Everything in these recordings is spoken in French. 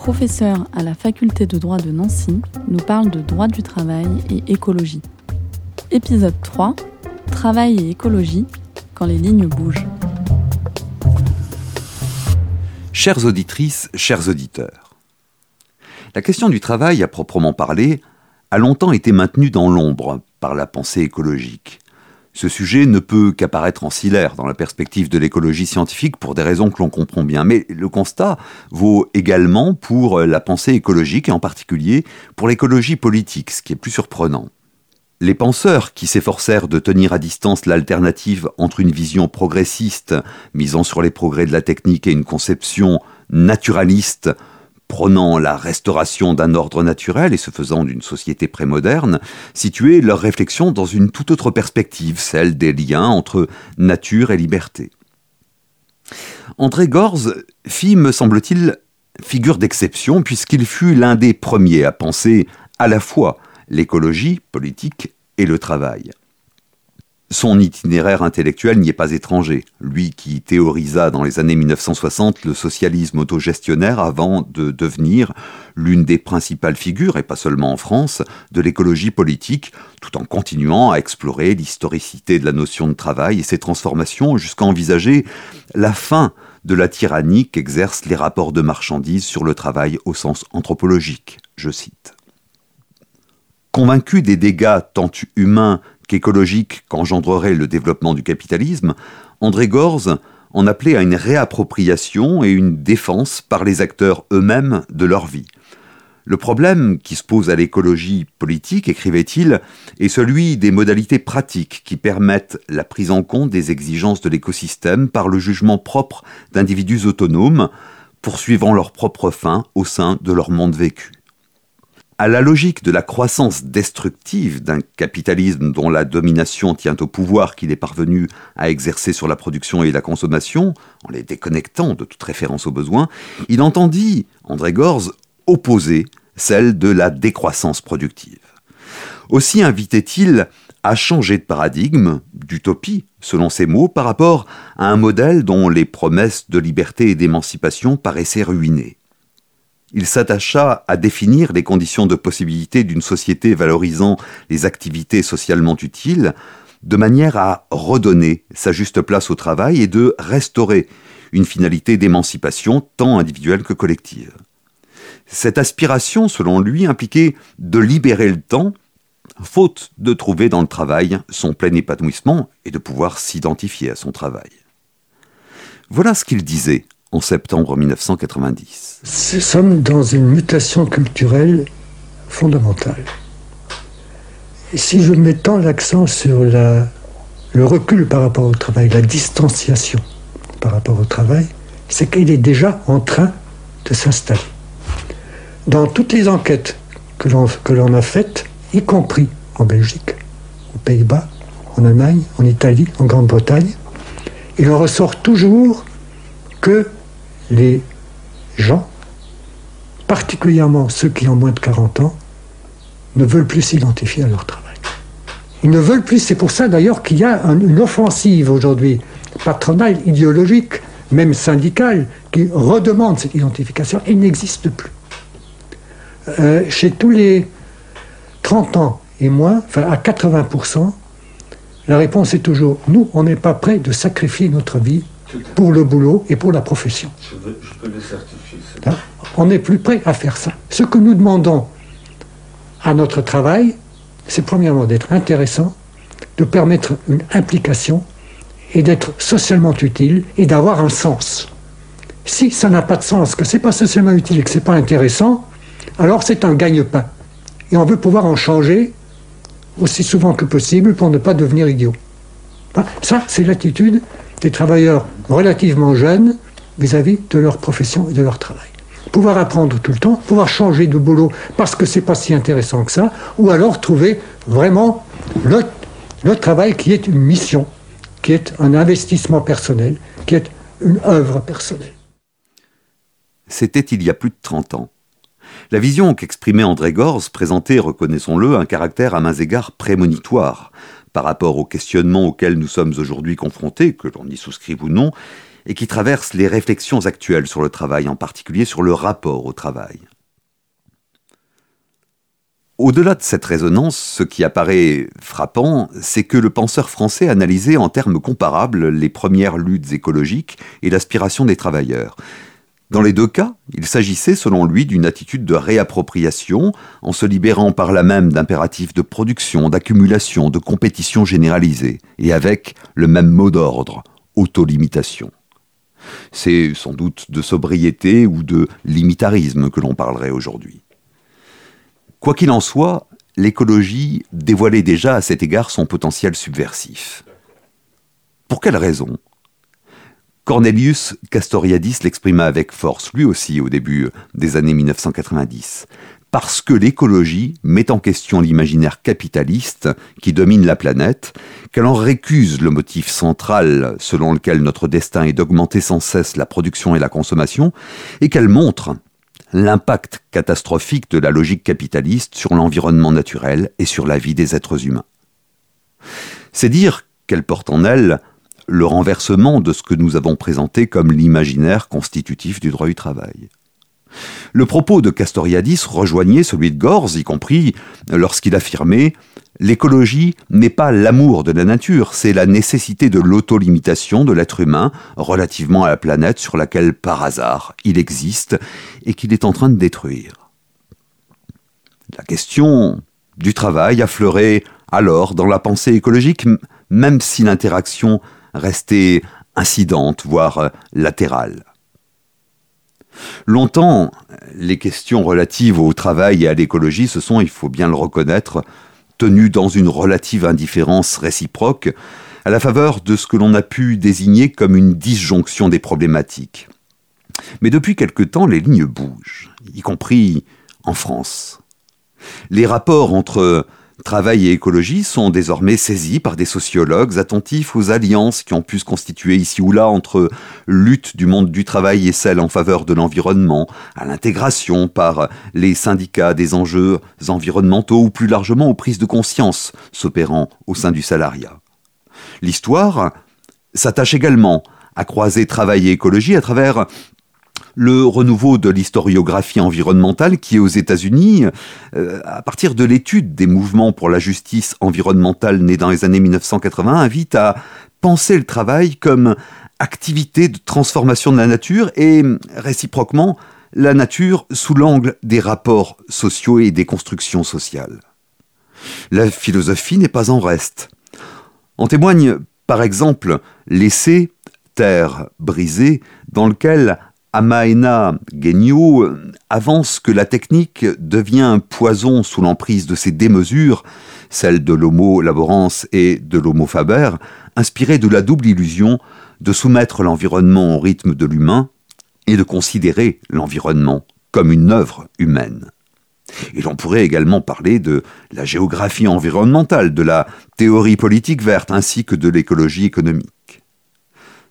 professeur à la faculté de droit de Nancy, nous parle de droit du travail et écologie. Épisode 3 Travail et écologie quand les lignes bougent. Chères auditrices, chers auditeurs, la question du travail à proprement parler a longtemps été maintenue dans l'ombre par la pensée écologique. Ce sujet ne peut qu'apparaître ancillaire dans la perspective de l'écologie scientifique pour des raisons que l'on comprend bien, mais le constat vaut également pour la pensée écologique et en particulier pour l'écologie politique, ce qui est plus surprenant. Les penseurs qui s'efforcèrent de tenir à distance l'alternative entre une vision progressiste misant sur les progrès de la technique et une conception naturaliste prônant la restauration d'un ordre naturel et se faisant d'une société prémoderne, situaient leur réflexion dans une toute autre perspective, celle des liens entre nature et liberté. André Gorz fit, me semble-t-il, figure d'exception puisqu'il fut l'un des premiers à penser à la fois l'écologie politique et le travail. Son itinéraire intellectuel n'y est pas étranger, lui qui théorisa dans les années 1960 le socialisme autogestionnaire avant de devenir l'une des principales figures, et pas seulement en France, de l'écologie politique, tout en continuant à explorer l'historicité de la notion de travail et ses transformations jusqu'à envisager la fin de la tyrannie qu'exercent les rapports de marchandises sur le travail au sens anthropologique, je cite. Convaincu des dégâts tant humains qu'écologiques qu'engendrerait le développement du capitalisme, André Gorz en appelait à une réappropriation et une défense par les acteurs eux-mêmes de leur vie. Le problème qui se pose à l'écologie politique, écrivait-il, est celui des modalités pratiques qui permettent la prise en compte des exigences de l'écosystème par le jugement propre d'individus autonomes, poursuivant leur propre fin au sein de leur monde vécu à la logique de la croissance destructive d'un capitalisme dont la domination tient au pouvoir qu'il est parvenu à exercer sur la production et la consommation, en les déconnectant de toute référence aux besoins, il entendit, André Gorz, opposer celle de la décroissance productive. Aussi invitait-il à changer de paradigme, d'utopie, selon ses mots, par rapport à un modèle dont les promesses de liberté et d'émancipation paraissaient ruinées il s'attacha à définir les conditions de possibilité d'une société valorisant les activités socialement utiles, de manière à redonner sa juste place au travail et de restaurer une finalité d'émancipation tant individuelle que collective. Cette aspiration, selon lui, impliquait de libérer le temps, faute de trouver dans le travail son plein épanouissement et de pouvoir s'identifier à son travail. Voilà ce qu'il disait en septembre 1990. Nous sommes dans une mutation culturelle fondamentale. Si je mets tant l'accent sur le recul par rapport au travail, la distanciation par rapport au travail, c'est qu'il est déjà en train de s'installer. Dans toutes les enquêtes que l'on a faites, y compris en Belgique, aux Pays-Bas, en Allemagne, en Italie, en Grande-Bretagne, il en ressort toujours que les gens, particulièrement ceux qui ont moins de 40 ans, ne veulent plus s'identifier à leur travail. Ils ne veulent plus, c'est pour ça d'ailleurs qu'il y a une offensive aujourd'hui patronale, idéologique, même syndicale, qui redemande cette identification et n'existe plus. Euh, chez tous les 30 ans et moins, enfin à 80%, la réponse est toujours nous, on n'est pas prêt de sacrifier notre vie pour le boulot et pour la profession. Je, peux le certifier. Hein? On n'est plus prêt à faire ça. Ce que nous demandons à notre travail, c'est premièrement d'être intéressant, de permettre une implication et d'être socialement utile et d'avoir un sens. Si ça n'a pas de sens, que c'est pas socialement utile et que c'est pas intéressant, alors c'est un gagne-pain. Et on veut pouvoir en changer aussi souvent que possible pour ne pas devenir idiot. Hein? Ça, c'est l'attitude des travailleurs relativement jeunes vis-à-vis de leur profession et de leur travail. pouvoir apprendre tout le temps, pouvoir changer de boulot parce que c'est pas si intéressant que ça, ou alors trouver vraiment le, le travail qui est une mission, qui est un investissement personnel, qui est une œuvre personnelle. C'était il y a plus de 30 ans. La vision qu'exprimait André Gorz présentait, reconnaissons-le, un caractère à mains égards prémonitoire par rapport aux questionnements auxquels nous sommes aujourd'hui confrontés, que l'on y souscrive ou non, et qui traversent les réflexions actuelles sur le travail, en particulier sur le rapport au travail. Au-delà de cette résonance, ce qui apparaît frappant, c'est que le penseur français analysait en termes comparables les premières luttes écologiques et l'aspiration des travailleurs. Dans les deux cas, il s'agissait selon lui d'une attitude de réappropriation, en se libérant par là même d'impératifs de production, d'accumulation, de compétition généralisée, et avec le même mot d'ordre, autolimitation. C'est sans doute de sobriété ou de limitarisme que l'on parlerait aujourd'hui. Quoi qu'il en soit, l'écologie dévoilait déjà à cet égard son potentiel subversif. Pour quelle raison Cornelius Castoriadis l'exprima avec force, lui aussi, au début des années 1990. Parce que l'écologie met en question l'imaginaire capitaliste qui domine la planète, qu'elle en récuse le motif central selon lequel notre destin est d'augmenter sans cesse la production et la consommation, et qu'elle montre l'impact catastrophique de la logique capitaliste sur l'environnement naturel et sur la vie des êtres humains. C'est dire qu'elle porte en elle le renversement de ce que nous avons présenté comme l'imaginaire constitutif du droit du travail. Le propos de Castoriadis rejoignait celui de Gorz, y compris lorsqu'il affirmait L'écologie n'est pas l'amour de la nature, c'est la nécessité de l'autolimitation de l'être humain relativement à la planète sur laquelle, par hasard, il existe et qu'il est en train de détruire. La question du travail affleurait alors dans la pensée écologique, même si l'interaction restait incidente, voire latérale. Longtemps, les questions relatives au travail et à l'écologie se sont, il faut bien le reconnaître, tenues dans une relative indifférence réciproque, à la faveur de ce que l'on a pu désigner comme une disjonction des problématiques. Mais depuis quelque temps, les lignes bougent, y compris en France. Les rapports entre Travail et écologie sont désormais saisis par des sociologues attentifs aux alliances qui ont pu se constituer ici ou là entre lutte du monde du travail et celle en faveur de l'environnement, à l'intégration par les syndicats des enjeux environnementaux ou plus largement aux prises de conscience s'opérant au sein du salariat. L'histoire s'attache également à croiser travail et écologie à travers le renouveau de l'historiographie environnementale qui est aux États-Unis, euh, à partir de l'étude des mouvements pour la justice environnementale nés dans les années 1980, invite à penser le travail comme activité de transformation de la nature et réciproquement la nature sous l'angle des rapports sociaux et des constructions sociales. La philosophie n'est pas en reste. En témoigne par exemple l'essai Terre brisée dans lequel Amaena Genyo avance que la technique devient un poison sous l'emprise de ses démesures, celle de l'homo laborans et de l'homo faber, inspirée de la double illusion de soumettre l'environnement au rythme de l'humain et de considérer l'environnement comme une œuvre humaine. Et l'on pourrait également parler de la géographie environnementale, de la théorie politique verte ainsi que de l'écologie économique.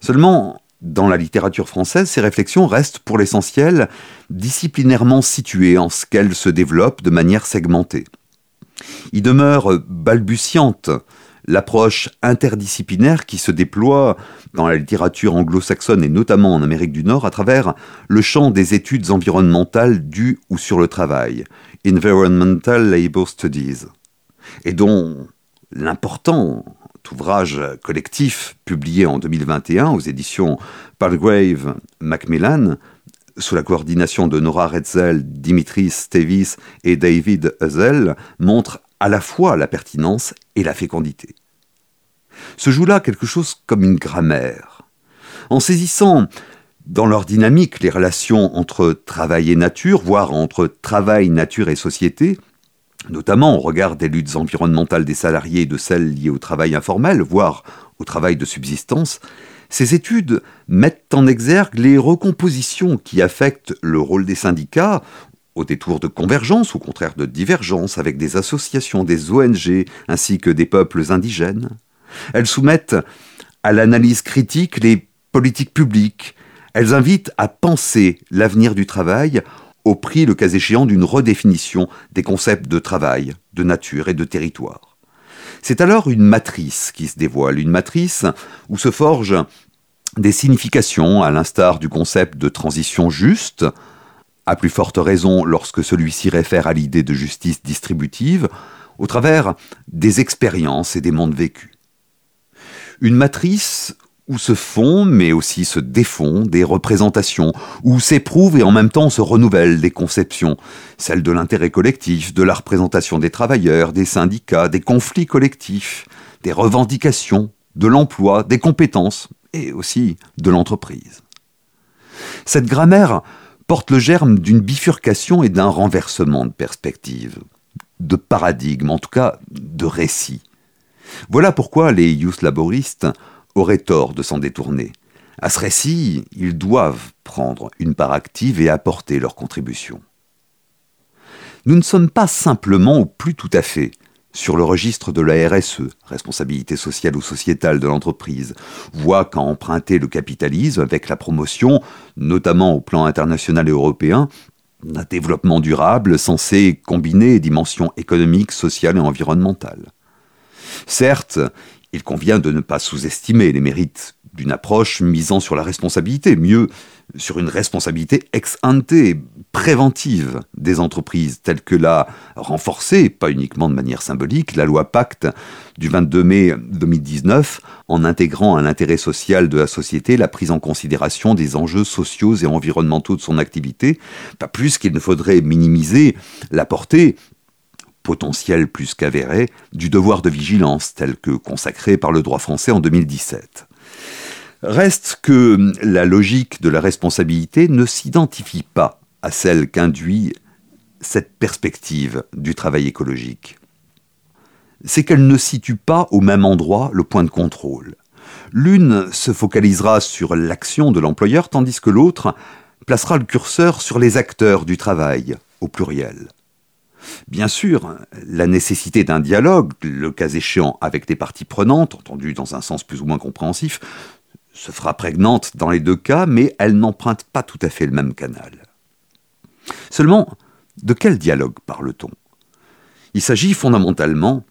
Seulement, dans la littérature française, ces réflexions restent pour l'essentiel disciplinairement situées en ce qu'elles se développent de manière segmentée. Il demeure balbutiante l'approche interdisciplinaire qui se déploie dans la littérature anglo-saxonne et notamment en Amérique du Nord à travers le champ des études environnementales dues ou sur le travail, Environmental Labor Studies, et dont l'important ouvrage collectif publié en 2021 aux éditions Palgrave Macmillan, sous la coordination de Nora Retzel, Dimitris Stevis et David Huzel, montre à la fois la pertinence et la fécondité. Se joue là quelque chose comme une grammaire. En saisissant dans leur dynamique les relations entre travail et nature, voire entre travail, nature et société, notamment au regard des luttes environnementales des salariés et de celles liées au travail informel, voire au travail de subsistance, Ces études mettent en exergue les recompositions qui affectent le rôle des syndicats au détour de convergence, au contraire de divergence avec des associations, des ONG ainsi que des peuples indigènes. Elles soumettent à l'analyse critique les politiques publiques. Elles invitent à penser l'avenir du travail au prix, le cas échéant, d'une redéfinition des concepts de travail, de nature et de territoire. C'est alors une matrice qui se dévoile, une matrice où se forgent des significations, à l'instar du concept de transition juste, à plus forte raison lorsque celui-ci réfère à l'idée de justice distributive, au travers des expériences et des mondes vécus. Une matrice où se font, mais aussi se défont des représentations, où s'éprouvent et en même temps se renouvellent des conceptions, celles de l'intérêt collectif, de la représentation des travailleurs, des syndicats, des conflits collectifs, des revendications, de l'emploi, des compétences et aussi de l'entreprise. Cette grammaire porte le germe d'une bifurcation et d'un renversement de perspective, de paradigme, en tout cas de récit. Voilà pourquoi les youth laboristes auraient tort de s'en détourner. À ce récit, ils doivent prendre une part active et apporter leur contribution. Nous ne sommes pas simplement, ou plus tout à fait, sur le registre de la RSE, responsabilité sociale ou sociétale de l'entreprise, voie qu'a emprunté le capitalisme avec la promotion, notamment au plan international et européen, d'un développement durable censé combiner dimensions économiques, sociales et environnementales. Certes, il convient de ne pas sous-estimer les mérites d'une approche misant sur la responsabilité, mieux sur une responsabilité ex ante, préventive des entreprises, telle que l'a renforcée, pas uniquement de manière symbolique, la loi Pacte du 22 mai 2019, en intégrant à l'intérêt social de la société la prise en considération des enjeux sociaux et environnementaux de son activité, pas plus qu'il ne faudrait minimiser la portée potentiel plus qu'avéré du devoir de vigilance tel que consacré par le droit français en 2017. Reste que la logique de la responsabilité ne s'identifie pas à celle qu'induit cette perspective du travail écologique. C'est qu'elle ne situe pas au même endroit le point de contrôle. L'une se focalisera sur l'action de l'employeur tandis que l'autre placera le curseur sur les acteurs du travail, au pluriel. Bien sûr, la nécessité d'un dialogue, le cas échéant avec des parties prenantes, entendues dans un sens plus ou moins compréhensif, se fera prégnante dans les deux cas, mais elle n'emprunte pas tout à fait le même canal. Seulement, de quel dialogue parle-t-on? Il s'agit fondamentalement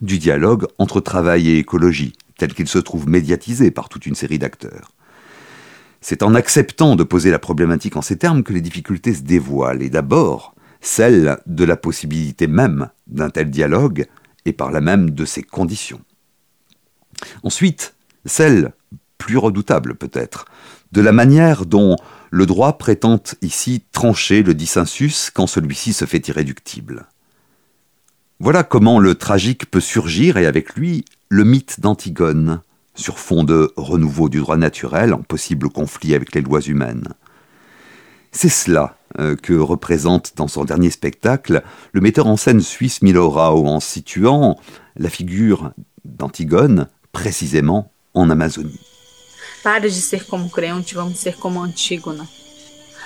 du dialogue entre travail et écologie, tel qu'il se trouve médiatisé par toute une série d'acteurs. C'est en acceptant de poser la problématique en ces termes que les difficultés se dévoilent, et d'abord celle de la possibilité même d'un tel dialogue et par là même de ses conditions. Ensuite, celle, plus redoutable peut-être, de la manière dont le droit prétend ici trancher le dissensus quand celui-ci se fait irréductible. Voilà comment le tragique peut surgir et avec lui le mythe d'Antigone, sur fond de renouveau du droit naturel en possible conflit avec les lois humaines. C'est cela euh, que représente dans son dernier spectacle le metteur en scène suisse Milo Rao en situant la figure d'Antigone précisément en Amazonie. Pare de ser como crente, vamos ser como Antígona.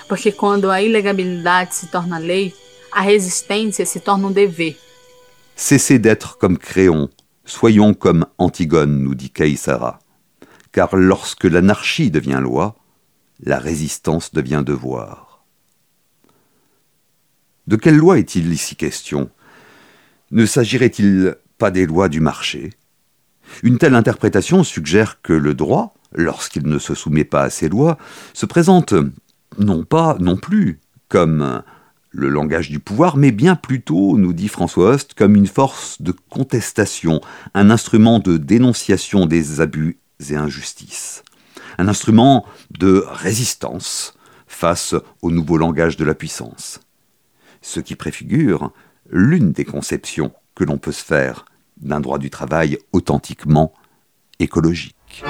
Porque quando a ilegabilidade se torna lei, a resistência se torna um dever. Cessez d'être comme Créon, soyons comme Antigone, nous dit Caïsara. Car lorsque l'anarchie devient loi, la résistance devient devoir. De quelle loi est-il ici question? Ne s'agirait-il pas des lois du marché? Une telle interprétation suggère que le droit, lorsqu'il ne se soumet pas à ces lois, se présente non pas non plus comme le langage du pouvoir, mais bien plutôt, nous dit François Host, comme une force de contestation, un instrument de dénonciation des abus et injustices un instrument de résistance face au nouveau langage de la puissance. Ce qui préfigure l'une des conceptions que l'on peut se faire d'un droit du travail authentiquement écologique.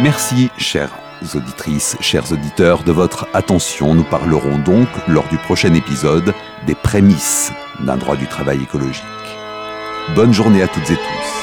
Merci, cher auditrices, chers auditeurs, de votre attention. Nous parlerons donc, lors du prochain épisode, des prémices d'un droit du travail écologique. Bonne journée à toutes et tous.